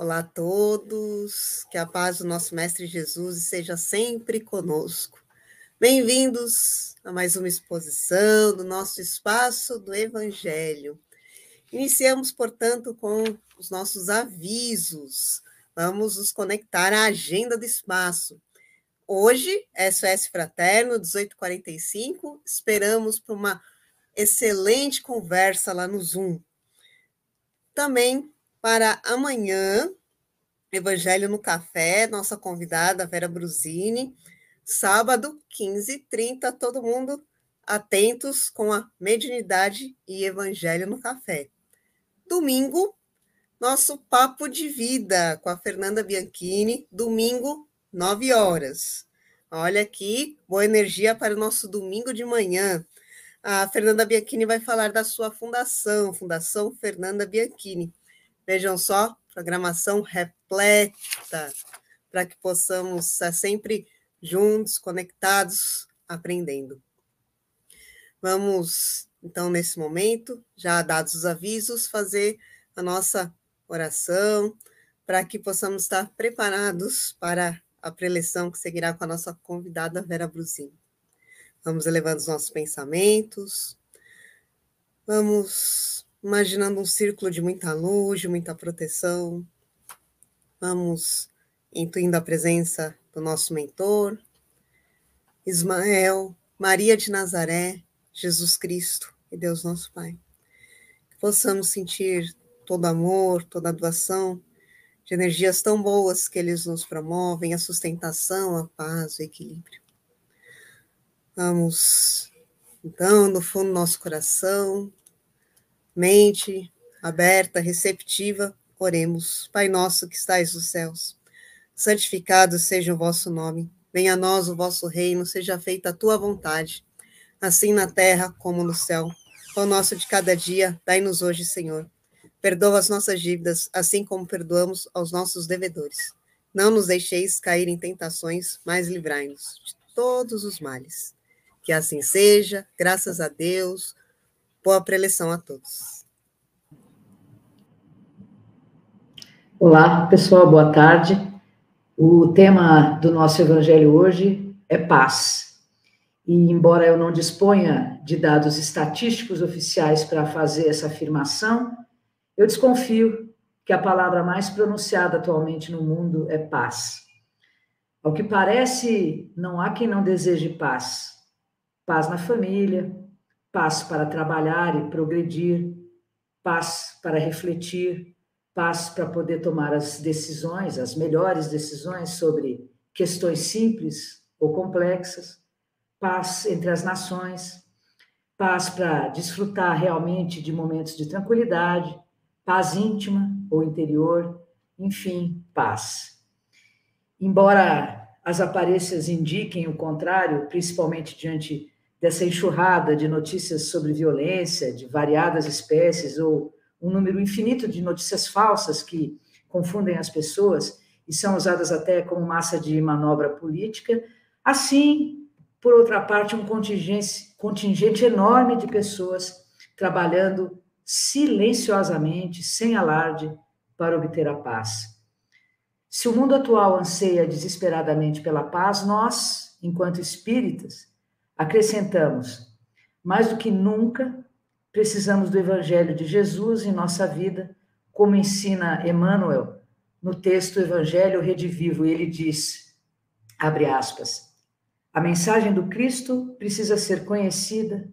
Olá a todos, que a paz do nosso Mestre Jesus seja sempre conosco. Bem-vindos a mais uma exposição do nosso espaço do Evangelho. Iniciamos, portanto, com os nossos avisos. Vamos nos conectar à agenda do espaço. Hoje, SOS Fraterno, 18h45. Esperamos por uma excelente conversa lá no Zoom. Também para amanhã, Evangelho no Café, nossa convidada Vera Brusini, sábado, 15h30, todo mundo atentos com a mediunidade e Evangelho no Café. Domingo, nosso Papo de Vida com a Fernanda Bianchini, domingo, 9 horas. Olha aqui, boa energia para o nosso domingo de manhã. A Fernanda Bianchini vai falar da sua fundação, Fundação Fernanda Bianchini. Vejam só, programação repleta, para que possamos estar sempre juntos, conectados, aprendendo. Vamos, então, nesse momento, já dados os avisos, fazer a nossa oração, para que possamos estar preparados para a preleção que seguirá com a nossa convidada Vera Brusini. Vamos elevando os nossos pensamentos. Vamos imaginando um círculo de muita luz, de muita proteção. Vamos intuindo a presença do nosso mentor, Ismael, Maria de Nazaré, Jesus Cristo e Deus nosso Pai. Que possamos sentir todo amor, toda doação de energias tão boas que eles nos promovem, a sustentação, a paz, o equilíbrio. Vamos, então, no fundo do nosso coração, mente aberta, receptiva, oremos. Pai nosso que estais nos céus, santificado seja o vosso nome. Venha a nós o vosso reino, seja feita a tua vontade, assim na terra como no céu. O nosso de cada dia, dai-nos hoje, Senhor. Perdoa as nossas dívidas, assim como perdoamos aos nossos devedores. Não nos deixeis cair em tentações, mas livrai-nos de todos os males. Que assim seja, graças a Deus. Boa preleção a todos. Olá, pessoal, boa tarde. O tema do nosso evangelho hoje é paz. E embora eu não disponha de dados estatísticos oficiais para fazer essa afirmação, eu desconfio que a palavra mais pronunciada atualmente no mundo é paz. Ao que parece, não há quem não deseje paz paz na família, paz para trabalhar e progredir, paz para refletir, paz para poder tomar as decisões, as melhores decisões sobre questões simples ou complexas, paz entre as nações, paz para desfrutar realmente de momentos de tranquilidade, paz íntima ou interior, enfim, paz. Embora as aparências indiquem o contrário, principalmente diante dessa enxurrada de notícias sobre violência de variadas espécies ou um número infinito de notícias falsas que confundem as pessoas e são usadas até como massa de manobra política. Assim, por outra parte, um contingente, contingente enorme de pessoas trabalhando silenciosamente, sem alarde, para obter a paz. Se o mundo atual anseia desesperadamente pela paz, nós, enquanto espíritas, Acrescentamos, mais do que nunca, precisamos do Evangelho de Jesus em nossa vida, como ensina Emmanuel no texto Evangelho Redivivo, ele diz, abre aspas, a mensagem do Cristo precisa ser conhecida,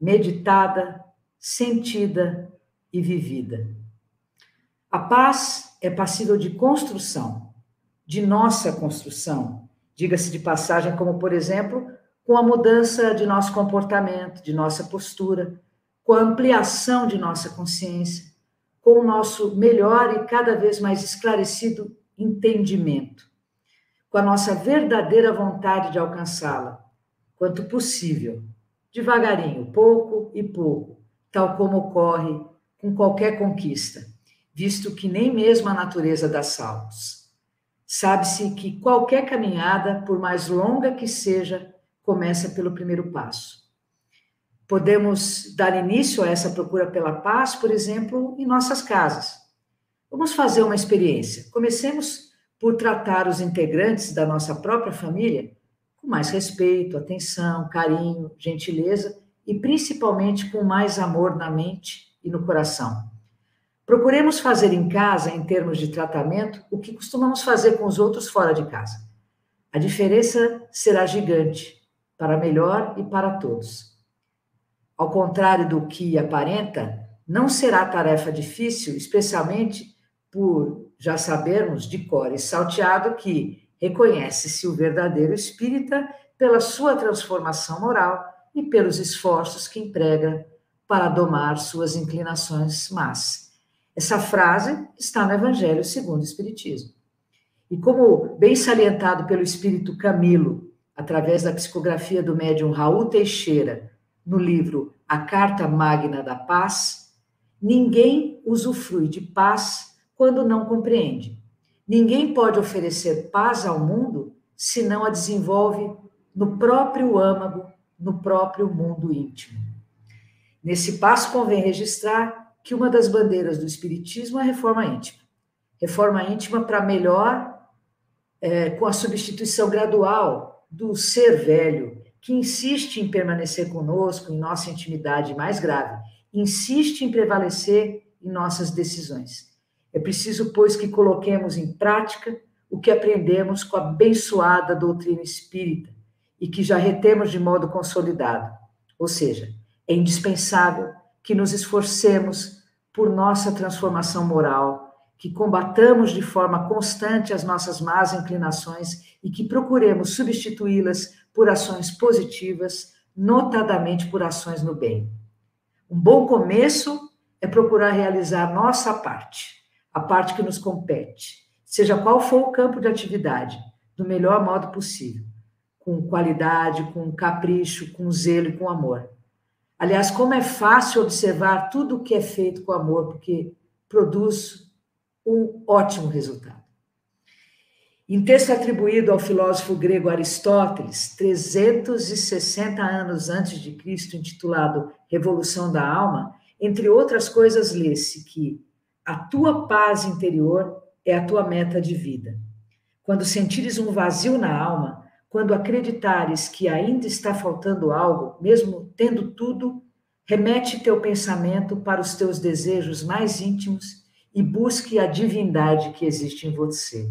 meditada, sentida e vivida. A paz é passível de construção, de nossa construção, diga-se de passagem, como por exemplo, com a mudança de nosso comportamento, de nossa postura, com a ampliação de nossa consciência, com o nosso melhor e cada vez mais esclarecido entendimento, com a nossa verdadeira vontade de alcançá-la, quanto possível, devagarinho, pouco e pouco, tal como ocorre com qualquer conquista, visto que nem mesmo a natureza dá saltos. Sabe-se que qualquer caminhada, por mais longa que seja, começa pelo primeiro passo. Podemos dar início a essa procura pela paz, por exemplo, em nossas casas, Vamos fazer uma experiência. Comecemos por tratar os integrantes da nossa própria família com mais respeito, atenção, carinho, gentileza e principalmente com mais amor na mente e no coração. Procuremos fazer em casa, em termos de tratamento, o que costumamos fazer com os outros fora de casa. A diferença será gigante, para melhor e para todos. Ao contrário do que aparenta, não será tarefa difícil, especialmente por já sabermos de cor e salteado que reconhece-se o verdadeiro espírita pela sua transformação moral e pelos esforços que emprega para domar suas inclinações más essa frase está no Evangelho segundo o Espiritismo. E como bem salientado pelo Espírito Camilo, através da psicografia do médium Raul Teixeira, no livro A Carta Magna da Paz, ninguém usufrui de paz quando não compreende. Ninguém pode oferecer paz ao mundo se não a desenvolve no próprio âmago, no próprio mundo íntimo. Nesse passo convém registrar que uma das bandeiras do Espiritismo é a reforma íntima. Reforma íntima para melhor, é, com a substituição gradual do ser velho, que insiste em permanecer conosco em nossa intimidade mais grave, insiste em prevalecer em nossas decisões. É preciso, pois, que coloquemos em prática o que aprendemos com a abençoada doutrina espírita e que já retemos de modo consolidado. Ou seja, é indispensável que nos esforcemos por nossa transformação moral, que combatamos de forma constante as nossas más inclinações e que procuremos substituí-las por ações positivas, notadamente por ações no bem. Um bom começo é procurar realizar nossa parte, a parte que nos compete, seja qual for o campo de atividade, do melhor modo possível, com qualidade, com capricho, com zelo e com amor. Aliás, como é fácil observar tudo o que é feito com amor, porque produz um ótimo resultado. Em texto atribuído ao filósofo grego Aristóteles, 360 anos antes de Cristo, intitulado Revolução da Alma, entre outras coisas, lê-se que a tua paz interior é a tua meta de vida. Quando sentires um vazio na alma, quando acreditares que ainda está faltando algo, mesmo tendo tudo, remete teu pensamento para os teus desejos mais íntimos e busque a divindade que existe em você.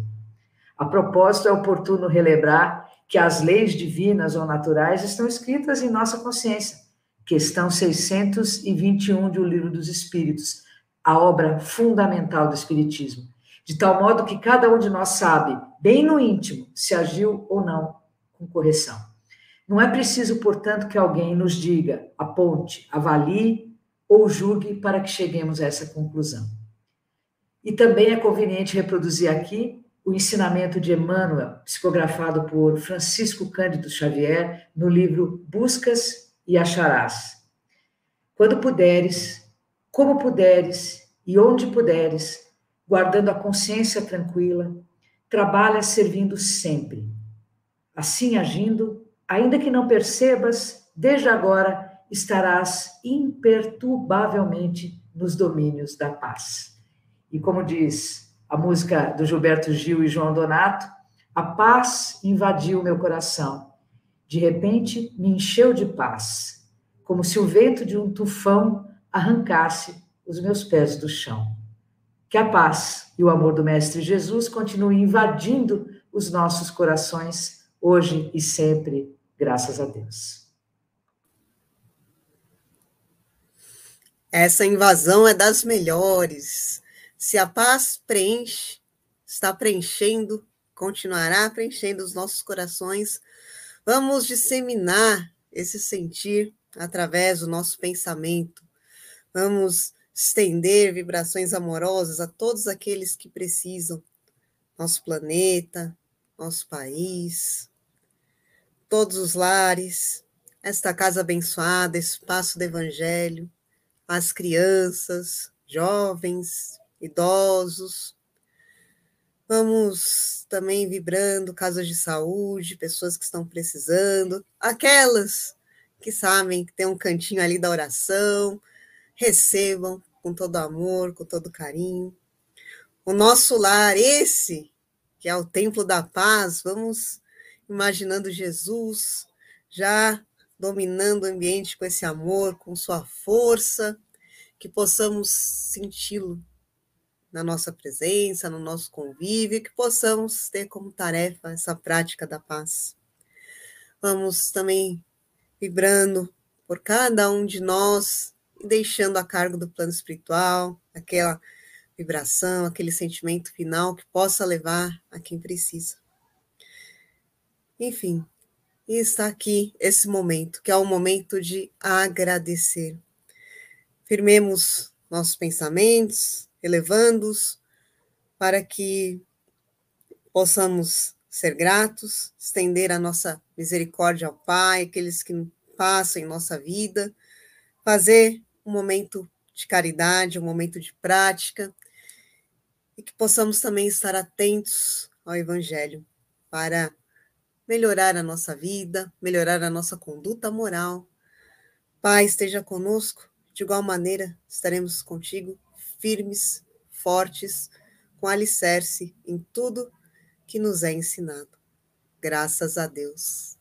A propósito, é oportuno relembrar que as leis divinas ou naturais estão escritas em nossa consciência. Questão 621 de O Livro dos Espíritos, a obra fundamental do Espiritismo. De tal modo que cada um de nós sabe, bem no íntimo, se agiu ou não com correção. Não é preciso, portanto, que alguém nos diga, aponte, avalie ou julgue para que cheguemos a essa conclusão. E também é conveniente reproduzir aqui o ensinamento de Emmanuel, psicografado por Francisco Cândido Xavier, no livro Buscas e Acharás. Quando puderes, como puderes e onde puderes, guardando a consciência tranquila, trabalha servindo sempre Assim agindo, ainda que não percebas, desde agora estarás imperturbavelmente nos domínios da paz. E como diz a música do Gilberto Gil e João Donato, a paz invadiu meu coração. De repente, me encheu de paz, como se o vento de um tufão arrancasse os meus pés do chão. Que a paz e o amor do Mestre Jesus continuem invadindo os nossos corações hoje e sempre, graças a Deus. Essa invasão é das melhores. Se a paz preenche, está preenchendo, continuará preenchendo os nossos corações, vamos disseminar esse sentir através do nosso pensamento. Vamos estender vibrações amorosas a todos aqueles que precisam. Nosso planeta, nosso país, todos os lares, esta casa abençoada, espaço do Evangelho, as crianças, jovens, idosos. Vamos também vibrando casas de saúde, pessoas que estão precisando, aquelas que sabem que tem um cantinho ali da oração, recebam com todo amor, com todo carinho. o nosso lar, esse que é o templo da paz, vamos imaginando Jesus já dominando o ambiente com esse amor, com sua força, que possamos senti-lo na nossa presença, no nosso convívio, que possamos ter como tarefa essa prática da paz. Vamos também vibrando por cada um de nós e deixando a cargo do plano espiritual aquela vibração, aquele sentimento final que possa levar a quem precisa. Enfim, está aqui esse momento, que é o momento de agradecer. Firmemos nossos pensamentos, elevando-os, para que possamos ser gratos, estender a nossa misericórdia ao Pai, aqueles que passam em nossa vida, fazer um momento de caridade, um momento de prática, e que possamos também estar atentos ao Evangelho para melhorar a nossa vida, melhorar a nossa conduta moral. Pai, esteja conosco, de igual maneira estaremos contigo, firmes, fortes, com alicerce em tudo que nos é ensinado. Graças a Deus.